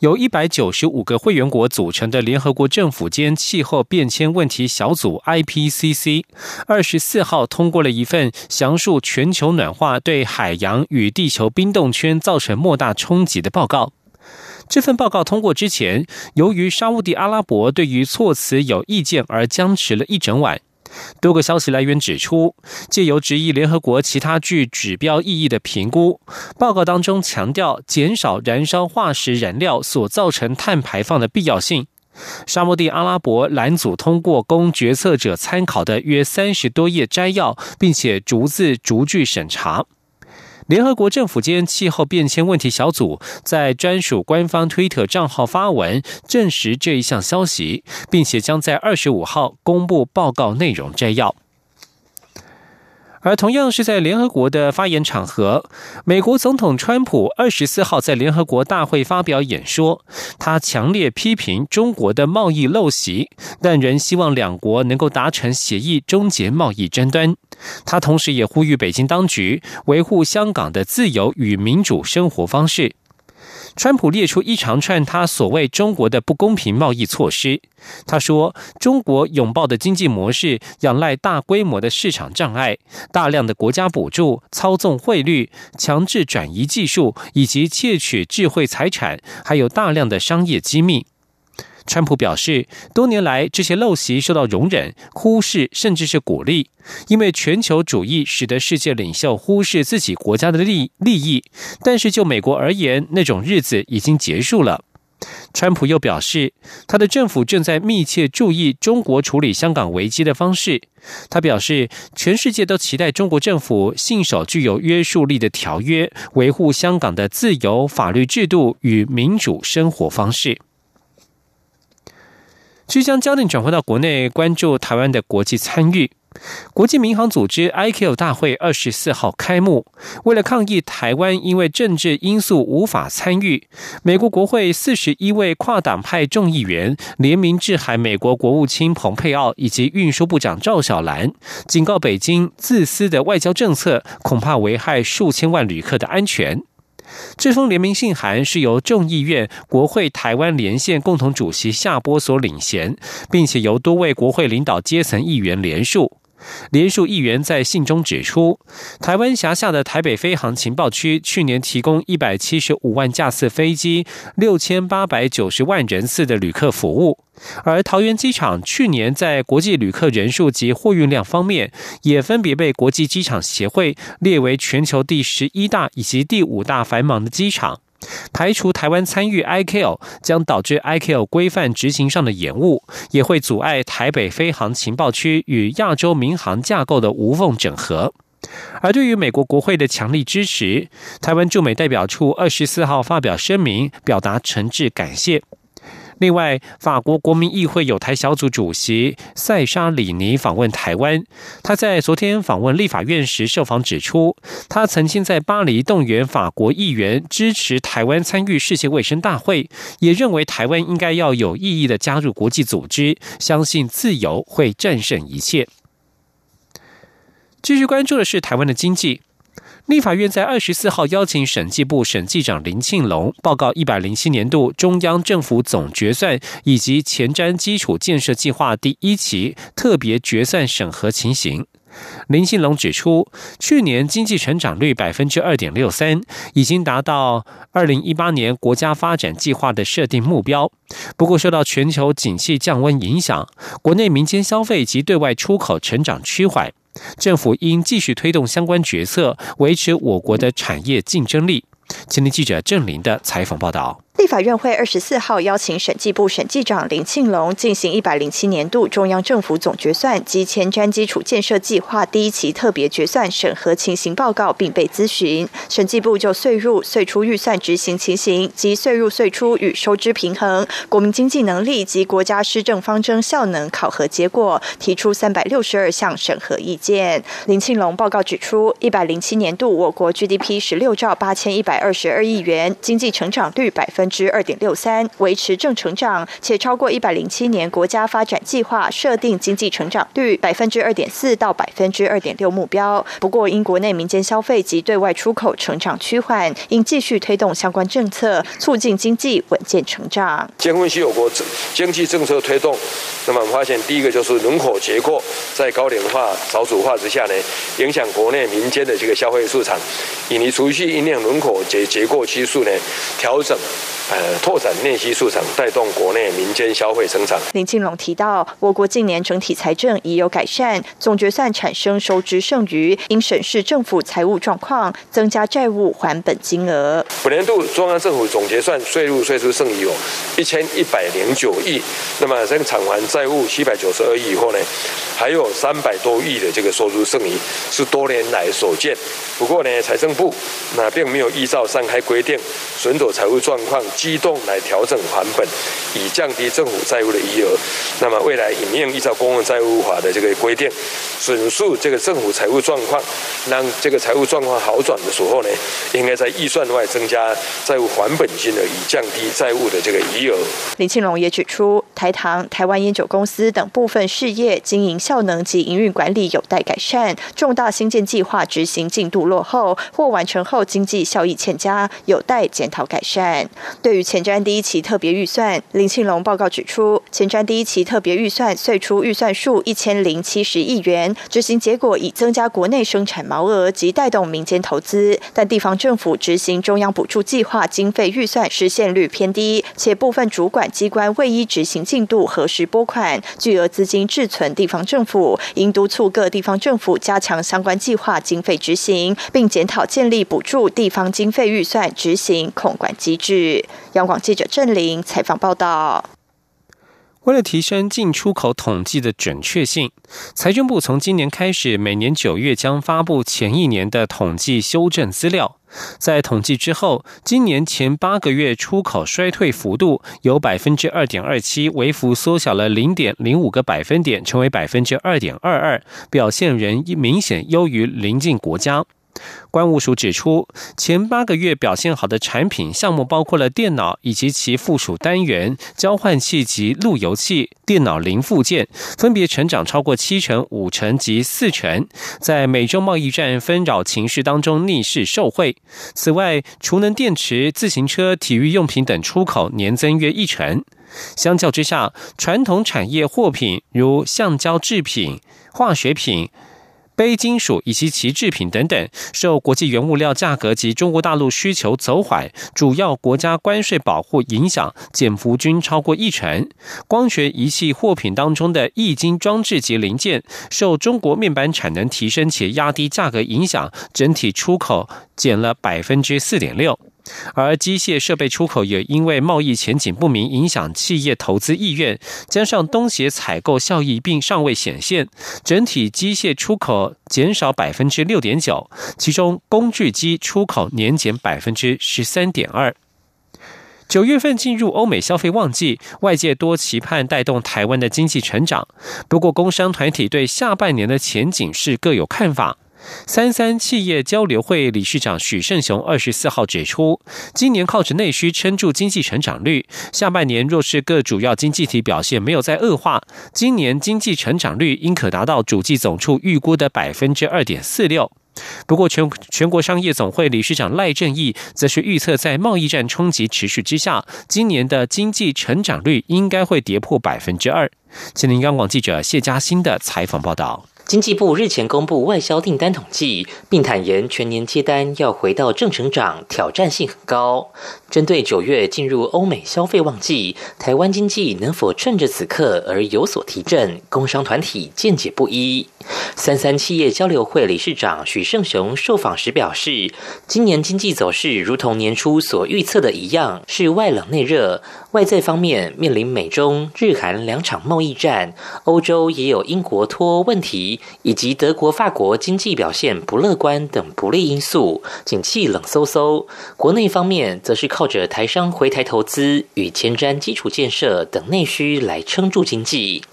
由一百九十五个会员国组成的联合国政府间气候变迁问题小组 （IPCC） 二十四号通过了一份详述全球暖化对海洋与地球冰冻圈造成莫大冲击的报告。这份报告通过之前，由于沙地阿拉伯对于措辞有意见而僵持了一整晚。多个消息来源指出，借由质疑联合国其他具指标意义的评估，报告当中强调减少燃烧化石燃料所造成碳排放的必要性。沙漠地阿拉伯蓝组通过供决策者参考的约三十多页摘要，并且逐字逐句审查。联合国政府间气候变迁问题小组在专属官方推特账号发文证实这一项消息，并且将在二十五号公布报告内容摘要。而同样是在联合国的发言场合，美国总统川普二十四号在联合国大会发表演说，他强烈批评中国的贸易陋习，但仍希望两国能够达成协议，终结贸易争端。他同时也呼吁北京当局维护香港的自由与民主生活方式。川普列出一长串他所谓中国的不公平贸易措施。他说，中国拥抱的经济模式仰赖大规模的市场障碍、大量的国家补助、操纵汇率、强制转移技术以及窃取智慧财产，还有大量的商业机密。川普表示，多年来这些陋习受到容忍、忽视，甚至是鼓励，因为全球主义使得世界领袖忽视自己国家的利利益。但是就美国而言，那种日子已经结束了。川普又表示，他的政府正在密切注意中国处理香港危机的方式。他表示，全世界都期待中国政府信守具有约束力的条约，维护香港的自由、法律制度与民主生活方式。即将焦点转回到国内，关注台湾的国际参与。国际民航组织 IQ 大会二十四号开幕，为了抗议台湾因为政治因素无法参与，美国国会四十一位跨党派众议员联名致函美国国务卿蓬佩奥以及运输部长赵小兰，警告北京自私的外交政策恐怕危害数千万旅客的安全。这封联名信函是由众议院国会台湾连线共同主席夏波所领衔，并且由多位国会领导阶层议员联署。联署议员在信中指出，台湾辖下的台北飞航情报区去年提供一百七十五万架次飞机、六千八百九十万人次的旅客服务，而桃园机场去年在国际旅客人数及货运量方面，也分别被国际机场协会列为全球第十一大以及第五大繁忙的机场。排除台湾参与 IQL 将导致 IQL 规范执行上的延误，也会阻碍台北飞航情报区与亚洲民航架构的无缝整合。而对于美国国会的强力支持，台湾驻美代表处二十四号发表声明，表达诚挚感谢。另外，法国国民议会有台小组主席塞沙里尼访问台湾。他在昨天访问立法院时受访指出，他曾经在巴黎动员法国议员支持台湾参与世界卫生大会，也认为台湾应该要有意义的加入国际组织，相信自由会战胜一切。继续关注的是台湾的经济。立法院在二十四号邀请审计部审计长林庆龙报告一百零七年度中央政府总决算以及前瞻基础建设计划第一期特别决算审核情形。林庆龙指出，去年经济成长率百分之二点六三，已经达到二零一八年国家发展计划的设定目标。不过，受到全球景气降温影响，国内民间消费及对外出口成长趋缓。政府应继续推动相关决策，维持我国的产业竞争力。前天记者郑林的采访报道。立法院会二十四号邀请审计部审计长林庆龙进行一百零七年度中央政府总决算及前瞻基础建设计划第一期特别决算审核情形报告，并被咨询。审计部就税入、税出预算执行情形及税入税出与收支平衡、国民经济能力及国家施政方针效能考核结果，提出三百六十二项审核意见。林庆龙报告指出，一百零七年度我国 GDP 十六兆八千一百二十二亿元，经济成长率百分。分之二点六三，维持正成长，且超过一百零七年国家发展计划设定经济成长率百分之二点四到百分之二点六目标。不过，因国内民间消费及对外出口成长趋缓，应继续推动相关政策，促进经济稳健成长。监分析有国经济政策推动，那么我们发现第一个就是人口结构在高龄化、少子化之下呢，影响国内民间的这个消费市场，以及储蓄因应人口结结构趋势呢调整。呃，拓展内需市场，带动国内民间消费增长。林庆龙提到，我国近年整体财政已有改善，总决算产生收支剩余，应审视政府财务状况，增加债务还本金额。本年度中央政府总结算税入税出剩余有一千一百零九亿，那么这个偿还债务七百九十二亿以后呢，还有三百多亿的这个收入剩余，是多年来所见。不过呢，财政部那并没有依照上开规定，损走财务状况。机动来调整还本，以降低政府债务的余额。那么未来应用依照公共债务法的这个规定，损述这个政府财务状况，让这个财务状况好转的时候呢，应该在预算外增加债务还本金额，以降低债务的这个余额。林庆龙也指出，台糖、台湾烟酒公司等部分事业经营效能及营运管理有待改善，重大新建计划执行进度落后，或完成后经济效益欠佳，有待检讨改善。对于前瞻第一期特别预算，林庆龙报告指出，前瞻第一期特别预算岁出预算数一千零七十亿元，执行结果以增加国内生产毛额及带动民间投资，但地方政府执行中央补助计划经费预算实现率偏低，且部分主管机关未依执行进度核实拨款，巨额资金滞存地方政府，应督促各地方政府加强相关计划经费执行，并检讨建立补助地方经费预算执行控管机制。央广记者郑玲采访报道。为了提升进出口统计的准确性，财政部从今年开始，每年九月将发布前一年的统计修正资料。在统计之后，今年前八个月出口衰退幅度由百分之二点二七微幅缩小了零点零五个百分点，成为百分之二点二二，表现仍明显优于邻近国家。关务署指出，前八个月表现好的产品项目包括了电脑以及其附属单元、交换器及路由器、电脑零附件，分别成长超过七成、五成及四成，在美洲贸易战纷扰情势当中逆势受惠。此外，储能电池、自行车、体育用品等出口年增约一成。相较之下，传统产业货品如橡胶制品、化学品。非金属以及其制品等等，受国际原物料价格及中国大陆需求走缓，主要国家关税保护影响，减幅均超过一成。光学仪器货品当中的液晶装置及零件，受中国面板产能提升且压低价格影响，整体出口减了百分之四点六。而机械设备出口也因为贸易前景不明，影响企业投资意愿，加上东协采购效益并尚未显现，整体机械出口减少百分之六点九，其中工具机出口年减百分之十三点二。九月份进入欧美消费旺季，外界多期盼带动台湾的经济成长，不过工商团体对下半年的前景是各有看法。三三企业交流会理事长许胜雄二十四号指出，今年靠着内需撑住经济成长率，下半年若是各主要经济体表现没有再恶化，今年经济成长率应可达到主计总处预估的百分之二点四六。不过，全全国商业总会理事长赖正义则是预测，在贸易战冲击持续之下，今年的经济成长率应该会跌破百分之二。请您央广记者谢嘉欣的采访报道。经济部日前公布外销订单统计，并坦言全年接单要回到正成长，挑战性很高。针对九月进入欧美消费旺季，台湾经济能否趁着此刻而有所提振？工商团体见解不一。三三企业交流会理事长许胜雄受访时表示，今年经济走势如同年初所预测的一样，是外冷内热。外在方面面临美中日韩两场贸易战，欧洲也有英国脱欧问题，以及德国、法国经济表现不乐观等不利因素，景气冷飕飕。国内方面则是靠着台商回台投资与前瞻基础建设等内需来撑住经济。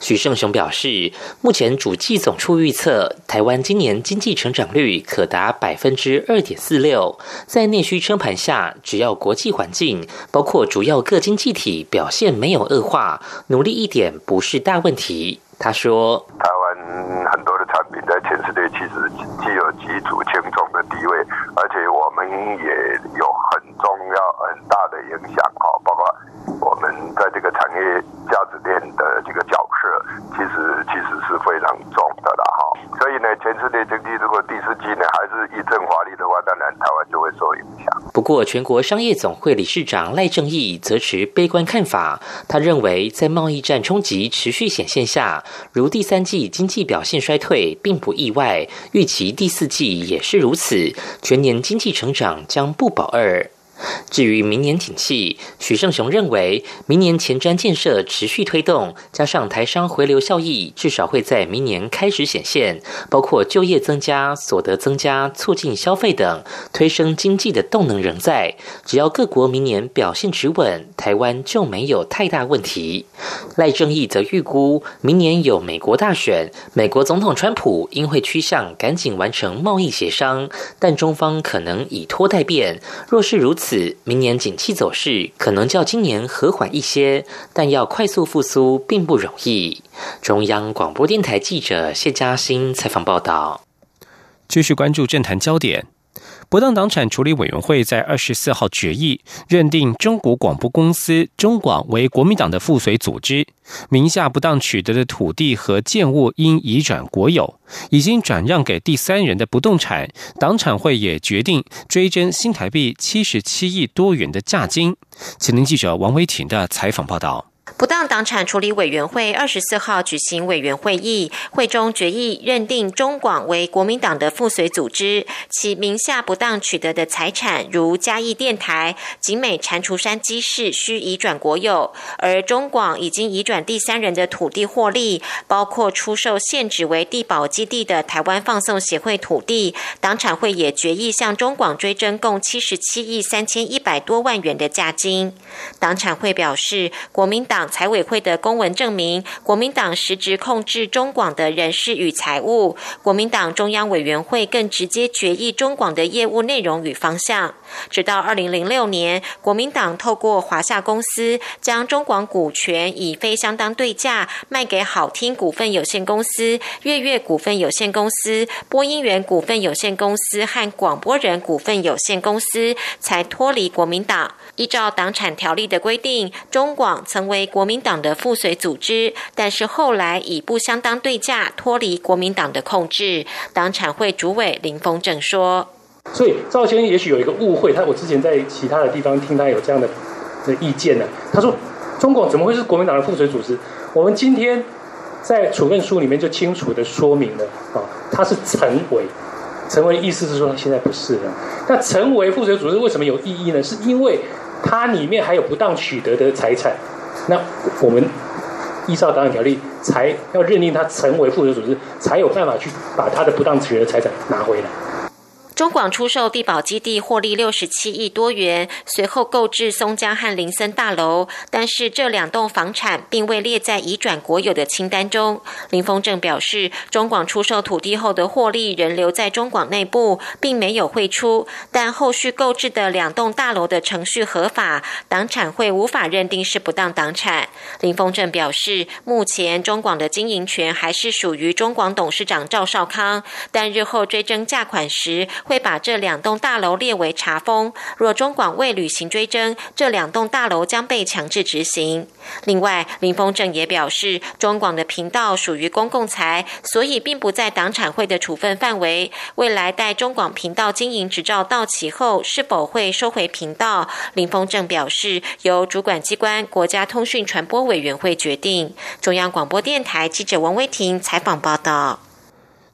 许胜雄表示，目前主计总处预测，台湾今年经济成长率可达百分之二点四六。在内需撑盘下，只要国际环境包括主要各经济体表现没有恶化，努力一点不是大问题。他说：“台湾很多的产品在全世界其实具有举足轻重的地位，而且我们也有很重要、很大的影响。哈，包括我们在这个产业价值链的这个角色，其实其实是非常重的了。哈，所以呢，全世界经济如果第四季呢还是一阵华丽的话，当然台湾就会受影响。不过，全国商业总会理事长赖正义则持悲观看法。他认为，在贸易战冲击持续显现下，如第三季经济表现衰退并不意外，预期第四季也是如此，全年经济成长将不保二。至于明年景气，许胜雄认为，明年前瞻建设持续推动，加上台商回流效益，至少会在明年开始显现，包括就业增加、所得增加、促进消费等，推升经济的动能仍在。只要各国明年表现持稳，台湾就没有太大问题。赖正义则预估，明年有美国大选，美国总统川普应会趋向赶紧完成贸易协商，但中方可能以拖代变。若是如此，明年景气走势可能较今年和缓一些，但要快速复苏并不容易。中央广播电台记者谢嘉欣采访报道。继续关注政坛焦点。不当党产处理委员会在二十四号决议，认定中国广播公司中广为国民党的附随组织，名下不当取得的土地和建物应移转国有，已经转让给第三人的不动产，党产会也决定追征新台币七十七亿多元的价金。请听记者王维婷的采访报道。不当党产处理委员会二十四号举行委员会议，会中决议认定中广为国民党的附随组织，其名下不当取得的财产，如嘉义电台、景美蟾蜍山机市，需移转国有；而中广已经移转第三人的土地获利，包括出售现址为地保基地的台湾放送协会土地，党产会也决议向中广追征共七十七亿三千一百多万元的价金。党产会表示，国民党。财委会的公文证明，国民党实质控制中广的人事与财务。国民党中央委员会更直接决议中广的业务内容与方向。直到二零零六年，国民党透过华夏公司将中广股权以非相当对价卖给好听股份有限公司、月月股份有限公司、播音员股份有限公司和广播人股份有限公司，才脱离国民党。依照党产条例的规定，中广曾为国民党的附随组织，但是后来以不相当对价脱离国民党的控制。党产会主委林峰正说：“所以赵先生也许有一个误会，他我之前在其他的地方听他有这样的的意见呢。他说，中广怎么会是国民党的附随组织？我们今天在处分书里面就清楚的说明了啊，他是成为。”成为意思是说，现在不是了。那成为附随组织为什么有意义呢？是因为它里面还有不当取得的财产。那我们依照档案条例，才要认定它成为附属组织，才有办法去把它的不当取得财产拿回来。中广出售地保基地获利六十七亿多元，随后购置松江和林森大楼，但是这两栋房产并未列在移转国有的清单中。林峰正表示，中广出售土地后的获利仍留在中广内部，并没有汇出，但后续购置的两栋大楼的程序合法，党产会无法认定是不当党产。林峰正表示，目前中广的经营权还是属于中广董事长赵少康，但日后追征价款时。会把这两栋大楼列为查封。若中广未履行追征，这两栋大楼将被强制执行。另外，林峰正也表示，中广的频道属于公共财，所以并不在党产会的处分范围。未来待中广频道经营执照到期后，是否会收回频道？林峰正表示，由主管机关国家通讯传播委员会决定。中央广播电台记者王威婷采访报道。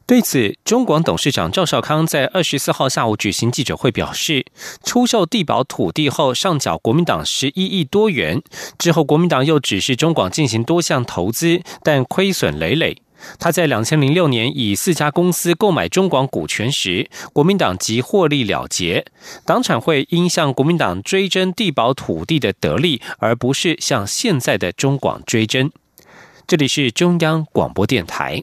对此，中广董事长赵少康在二十四号下午举行记者会，表示，出售地保土地后上缴国民党十一亿多元，之后国民党又指示中广进行多项投资，但亏损累累。他在两千零六年以四家公司购买中广股权时，国民党即获利了结，党产会应向国民党追征地保土地的得利，而不是向现在的中广追征。这里是中央广播电台。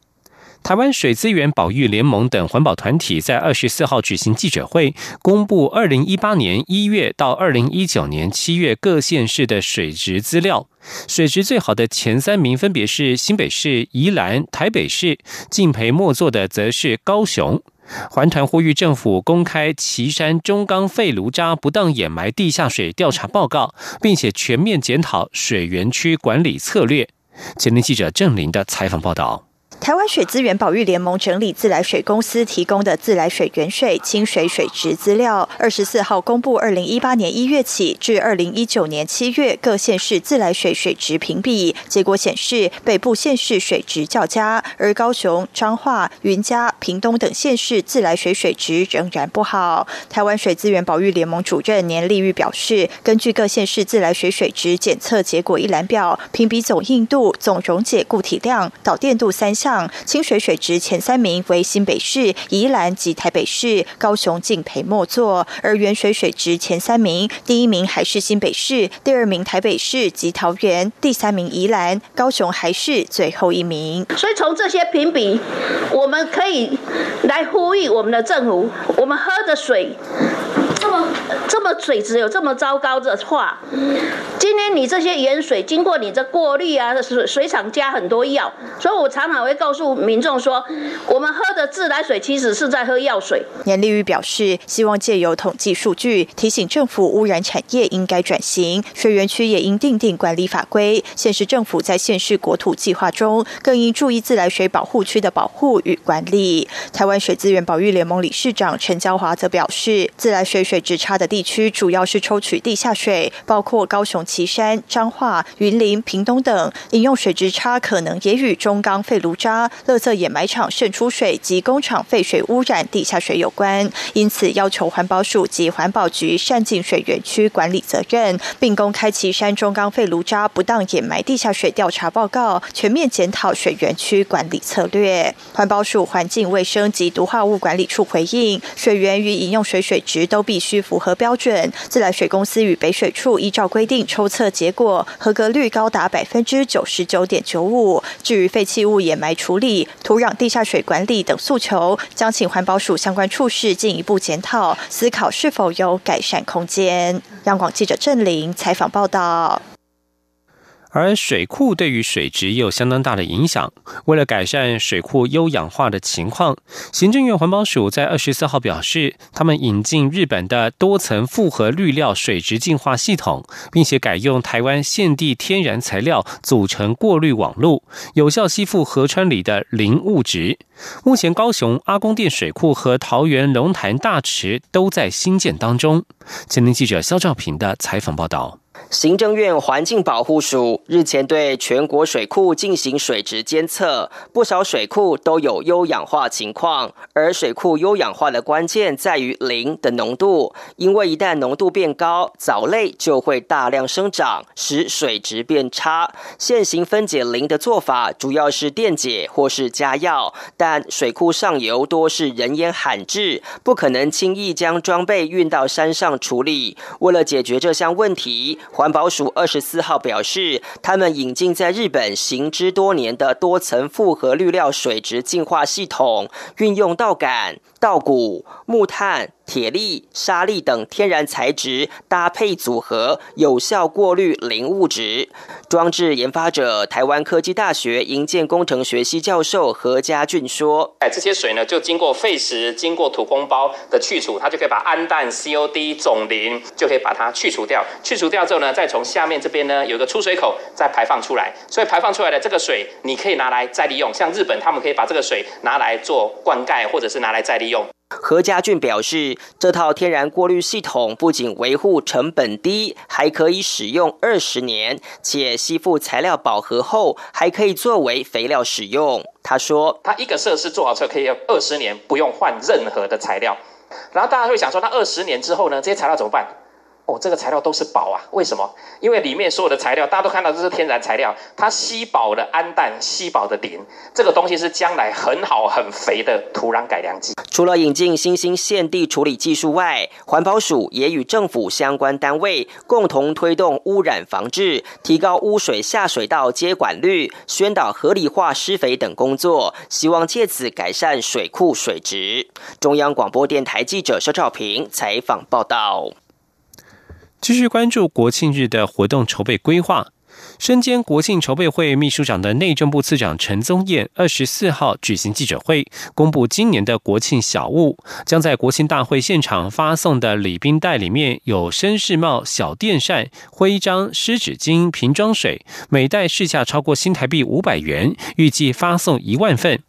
台湾水资源保育联盟等环保团体在二十四号举行记者会，公布二零一八年一月到二零一九年七月各县市的水质资料。水质最好的前三名分别是新北市、宜兰、台北市，敬陪末座的则是高雄。环团呼吁政府公开旗山中钢废炉渣不当掩埋地下水调查报告，并且全面检讨水源区管理策略。前天记者郑林的采访报道。台湾水资源保育联盟整理自来水公司提供的自来水原水、清水水质资料，二十四号公布二零一八年一月起至二零一九年七月各县市自来水水质评比，结果显示北部县市水质较佳，而高雄、彰化、云嘉、屏东等县市自来水水质仍然不好。台湾水资源保育联盟主任年立玉表示，根据各县市自来水水质检测结果一览表，评比总硬度、总溶解固体量、导电度三项。清水水质前三名为新北市、宜兰及台北市，高雄敬陪末座；而原水水质前三名，第一名还是新北市，第二名台北市及桃园，第三名宜兰，高雄还是最后一名。所以从这些评比，我们可以来呼吁我们的政府，我们喝的水。这么这么水质有这么糟糕的话，今天你这些盐水经过你这过滤啊，水水厂加很多药，所以我常常会告诉民众说，我们喝的自来水其实是在喝药水。严立宇表示，希望借由统计数据，提醒政府污染产业应该转型，水源区也应定定管理法规。现实政府在县市国土计划中，更应注意自来水保护区的保护与管理。台湾水资源保育联盟理事长陈娇华则表示，自来水。水质差的地区主要是抽取地下水，包括高雄旗山、彰化、云林、屏东等。饮用水质差可能也与中钢废炉渣、垃圾掩埋场渗出水及工厂废水污染地下水有关。因此，要求环保署及环保局善尽水源区管理责任，并公开旗山中钢废炉渣不当掩埋地下水调查报告，全面检讨水源区管理策略。环保署环境卫生及毒化物管理处回应：水源与饮用水水质都必。须符合标准，自来水公司与北水处依照规定抽测结果，合格率高达百分之九十九点九五。至于废弃物掩埋处理、土壤地下水管理等诉求，将请环保署相关处室进一步检讨，思考是否有改善空间。央广记者郑玲采访报道。而水库对于水质也有相当大的影响。为了改善水库优氧化的情况，行政院环保署在二十四号表示，他们引进日本的多层复合滤料水质净化系统，并且改用台湾现地天然材料组成过滤网路，有效吸附河川里的磷物质。目前，高雄阿公店水库和桃园龙潭大池都在新建当中。前天记者肖兆平的采访报道。行政院环境保护署日前对全国水库进行水质监测，不少水库都有优氧化情况。而水库优氧化的关键在于磷的浓度，因为一旦浓度变高，藻类就会大量生长，使水质变差。现行分解磷的做法主要是电解或是加药，但水库上游多是人烟罕至，不可能轻易将装备运到山上处理。为了解决这项问题，环保署二十四号表示，他们引进在日本行之多年的多层复合滤料水质净化系统，运用倒感。稻谷、木炭。铁粒、沙粒等天然材质搭配组合，有效过滤磷物质。装置研发者台湾科技大学营建工程学系教授何家俊说：“哎，这些水呢，就经过沸石、经过土工包的去除，它就可以把氨氮、COD、总磷就可以把它去除掉。去除掉之后呢，再从下面这边呢有个出水口，再排放出来。所以排放出来的这个水，你可以拿来再利用。像日本，他们可以把这个水拿来做灌溉，或者是拿来再利用。”何家俊表示，这套天然过滤系统不仅维护成本低，还可以使用二十年，且吸附材料饱和后，还可以作为肥料使用。他说：“他一个设施做好车可以二十年不用换任何的材料。”然后大家会想说，那二十年之后呢？这些材料怎么办？哦，这个材料都是宝啊！为什么？因为里面所有的材料，大家都看到这是天然材料，它吸饱了氨氮，吸饱的磷，这个东西是将来很好很肥的土壤改良剂。除了引进新兴现地处理技术外，环保署也与政府相关单位共同推动污染防治，提高污水下水道接管率，宣导合理化施肥等工作，希望借此改善水库水质。中央广播电台记者肖兆平采访报道。继续关注国庆日的活动筹备规划。身兼国庆筹备会秘书长的内政部次长陈宗彦，二十四号举行记者会，公布今年的国庆小物，将在国庆大会现场发送的礼宾袋里面有绅士帽、小电扇、徽章、湿纸巾、瓶装水，每袋市价超过新台币五百元，预计发送一万份。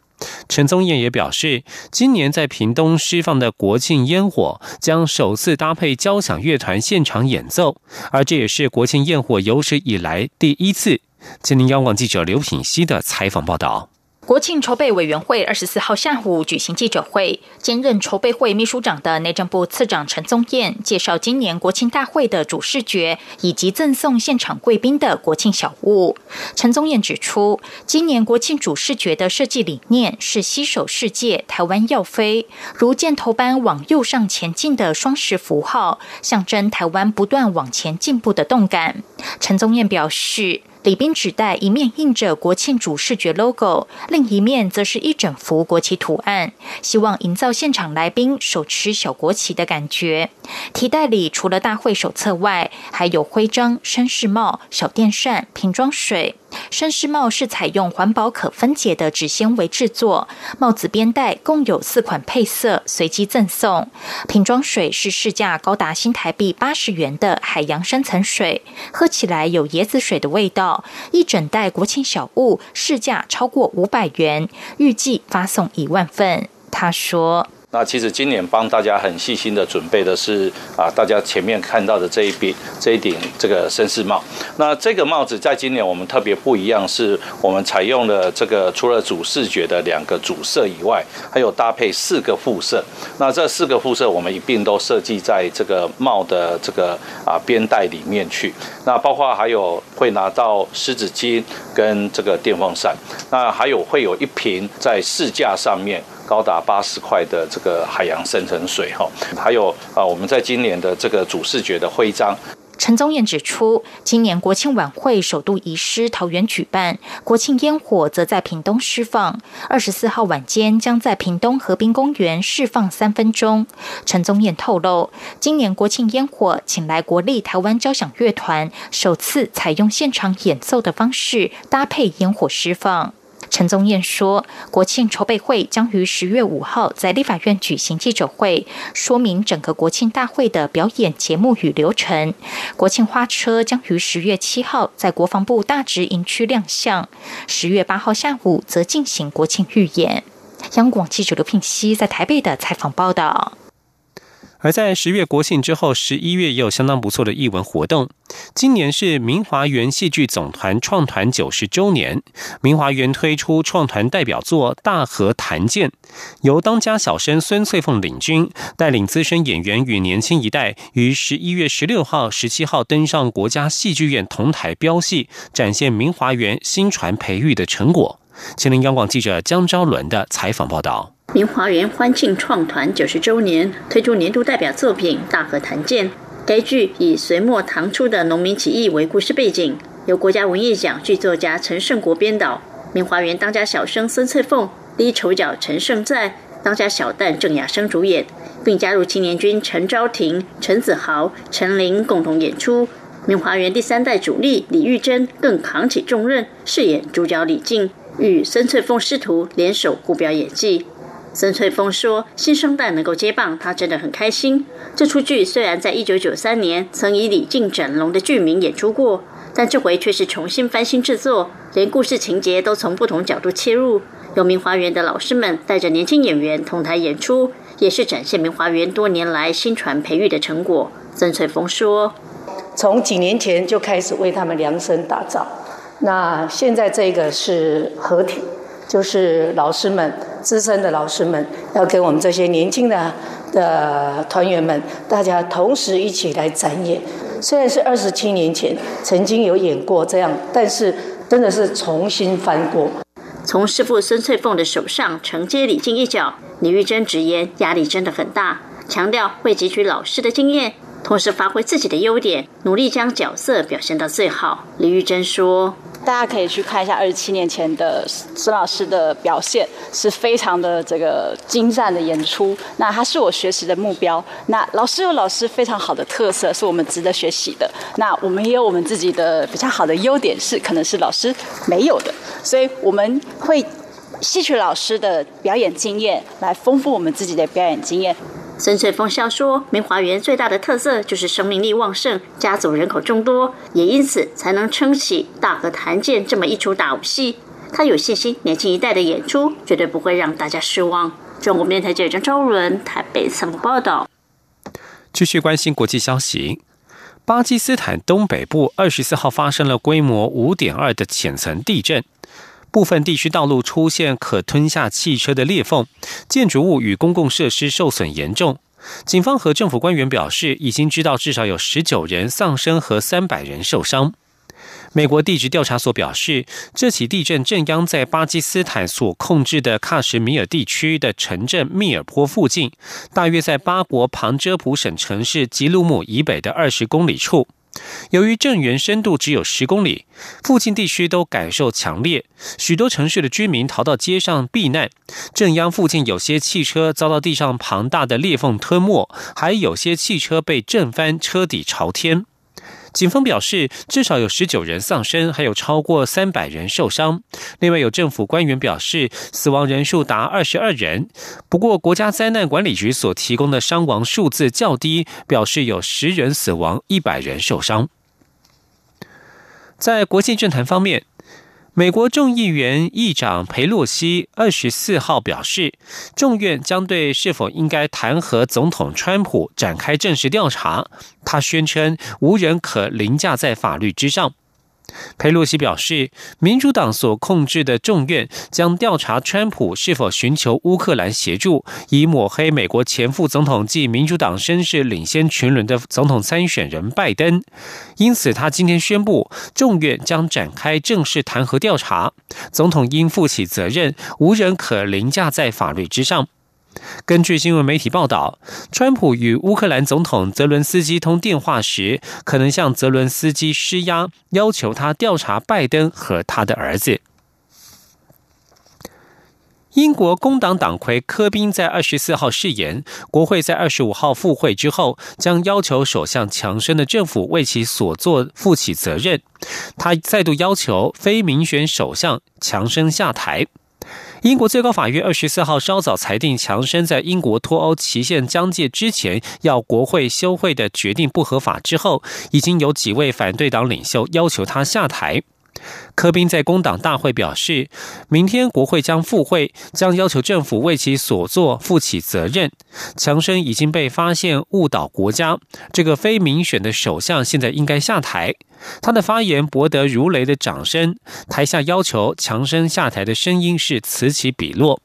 陈宗彦也表示，今年在屏东释放的国庆烟火将首次搭配交响乐团现场演奏，而这也是国庆焰火有史以来第一次。吉林央广记者刘品希的采访报道。国庆筹备委员会二十四号下午举行记者会，兼任筹备会秘书长的内政部次长陈宗彦介绍今年国庆大会的主视觉以及赠送现场贵宾的国庆小物。陈宗彦指出，今年国庆主视觉的设计理念是“携手世界，台湾要飞”，如箭头般往右上前进的双十符号，象征台湾不断往前进步的动感。陈宗彦表示。礼宾纸袋一面印着国庆主视觉 logo，另一面则是一整幅国旗图案，希望营造现场来宾手持小国旗的感觉。提袋里除了大会手册外，还有徽章、绅士帽、小电扇、瓶装水。绅士帽是采用环保可分解的纸纤维制作，帽子边带共有四款配色，随机赠送。瓶装水是市价高达新台币八十元的海洋深层水，喝起来有椰子水的味道。一整袋国庆小物，市价超过五百元，预计发送一万份。他说。那其实今年帮大家很细心的准备的是啊，大家前面看到的这一顶这一顶这个绅士帽。那这个帽子在今年我们特别不一样，是我们采用了这个除了主视觉的两个主色以外，还有搭配四个副色。那这四个副色我们一并都设计在这个帽的这个啊边带里面去。那包括还有会拿到湿纸巾跟这个电风扇。那还有会有一瓶在试驾上面。高达八十块的这个海洋深层水哈，还有啊，我们在今年的这个主视觉的徽章。陈宗彦指出，今年国庆晚会首度移师桃园举办，国庆烟火则在屏东释放。二十四号晚间将在屏东河滨公园释放三分钟。陈宗彦透露，今年国庆烟火请来国立台湾交响乐团，首次采用现场演奏的方式搭配烟火释放。陈宗彦说，国庆筹备会将于十月五号在立法院举行记者会，说明整个国庆大会的表演节目与流程。国庆花车将于十月七号在国防部大直营区亮相，十月八号下午则进行国庆预演。央广记者刘聘熙在台北的采访报道。而在十月国庆之后，十一月也有相当不错的艺文活动。今年是明华园戏剧总团创团九十周年，明华园推出创团代表作《大河谭剑》，由当家小生孙翠凤领军，带领资深演员与年轻一代，于十一月十六号、十七号登上国家戏剧院同台飙戏，展现明华园新传培育的成果。吉林央广记者江昭伦的采访报道。明华园欢庆创团九十周年，推出年度代表作品《大河谭剑》。该剧以隋末唐初的农民起义为故事背景，由国家文艺奖剧作家陈胜国编导。明华园当家小生孙翠凤、第一丑角陈胜在、当家小旦郑雅生主演，并加入青年军陈昭廷、陈子豪、陈琳共同演出。明华园第三代主力李玉珍更扛起重任，饰演主角李静，与孙翠凤师徒联手互表演技。曾翠峰说：“新生代能够接棒，他真的很开心。这出剧虽然在一九九三年曾以李靖整容的剧名演出过，但这回却是重新翻新制作，连故事情节都从不同角度切入。有明华园的老师们带着年轻演员同台演出，也是展现明华园多年来新传培育的成果。”曾翠峰说：“从几年前就开始为他们量身打造，那现在这个是合体。”就是老师们、资深的老师们，要跟我们这些年轻的的团员们，大家同时一起来展演。虽然是二十七年前曾经有演过这样，但是真的是重新翻过。从师傅孙翠凤的手上承接李靖一角，李玉珍直言压力真的很大，强调会汲取老师的经验，同时发挥自己的优点，努力将角色表现到最好。李玉珍说。大家可以去看一下二十七年前的孙老师的表现，是非常的这个精湛的演出。那他是我学习的目标。那老师有老师非常好的特色，是我们值得学习的。那我们也有我们自己的比较好的优点，是可能是老师没有的。所以我们会吸取老师的表演经验，来丰富我们自己的表演经验。孙翠凤笑说：“明华园最大的特色就是生命力旺盛，家族人口众多，也因此才能撑起《大河谭剑》这么一出大武戏。他有信心，年轻一代的演出绝对不会让大家失望。”中国电台记者张昭伦台北采访报道。继续关心国际消息，巴基斯坦东北部二十四号发生了规模五点二的浅层地震。部分地区道路出现可吞下汽车的裂缝，建筑物与公共设施受损严重。警方和政府官员表示，已经知道至少有十九人丧生和三百人受伤。美国地质调查所表示，这起地震震央在巴基斯坦所控制的喀什米尔地区的城镇密尔坡附近，大约在巴国旁遮普省城市吉鲁姆以北的二十公里处。由于震源深度只有十公里，附近地区都感受强烈，许多城市的居民逃到街上避难。镇央附近有些汽车遭到地上庞大的裂缝吞没，还有些汽车被震翻，车底朝天。警方表示，至少有十九人丧生，还有超过三百人受伤。另外，有政府官员表示，死亡人数达二十二人。不过，国家灾难管理局所提供的伤亡数字较低，表示有十人死亡，一百人受伤。在国际政坛方面。美国众议员议长佩洛西二十四号表示，众院将对是否应该弹劾总统川普展开正式调查。他宣称，无人可凌驾在法律之上。佩洛西表示，民主党所控制的众院将调查川普是否寻求乌克兰协助，以抹黑美国前副总统及民主党声势领先群伦的总统参选人拜登。因此，他今天宣布，众院将展开正式弹劾调查，总统应负起责任，无人可凌驾在法律之上。根据新闻媒体报道，川普与乌克兰总统泽伦斯基通电话时，可能向泽伦斯基施压，要求他调查拜登和他的儿子。英国工党党魁科宾在二十四号誓言，国会在二十五号复会之后，将要求首相强生的政府为其所作负起责任。他再度要求非民选首相强生下台。英国最高法院二十四号稍早裁定，强生在英国脱欧期限将届之前要国会休会的决定不合法之后，已经有几位反对党领袖要求他下台。科宾在工党大会表示，明天国会将复会，将要求政府为其所作负起责任。强生已经被发现误导国家，这个非民选的首相现在应该下台。他的发言博得如雷的掌声，台下要求强生下台的声音是此起彼落。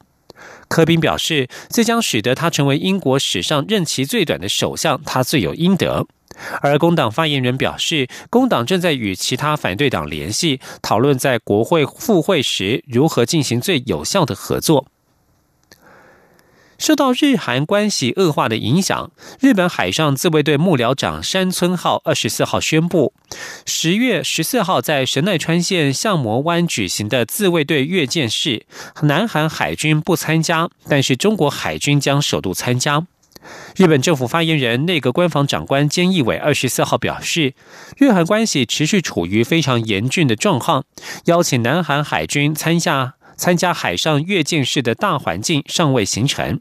科宾表示，这将使得他成为英国史上任期最短的首相，他罪有应得。而工党发言人表示，工党正在与其他反对党联系，讨论在国会复会时如何进行最有效的合作。受到日韩关系恶化的影响，日本海上自卫队幕僚长山村浩二十四号宣布，十月十四号在神奈川县相模湾举行的自卫队阅舰式，南韩海军不参加，但是中国海军将首度参加。日本政府发言人、内阁官房长官菅义伟二十四号表示，日韩关系持续处于非常严峻的状况，邀请南韩海军参加参加海上阅舰式的大环境尚未形成。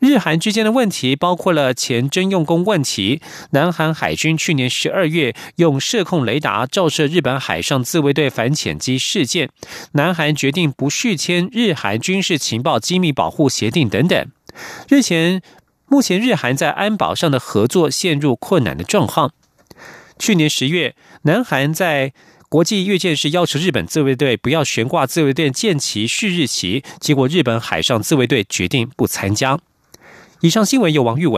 日韩之间的问题包括了前征用工问题。南韩海军去年十二月用射控雷达照射日本海上自卫队反潜机事件，南韩决定不续签日韩军事情报机密保护协定等等。日前，目前日韩在安保上的合作陷入困难的状况。去年十月，南韩在国际阅舰时要求日本自卫队不要悬挂自卫队舰旗旭日旗，结果日本海上自卫队决定不参加。以上新闻由王玉伟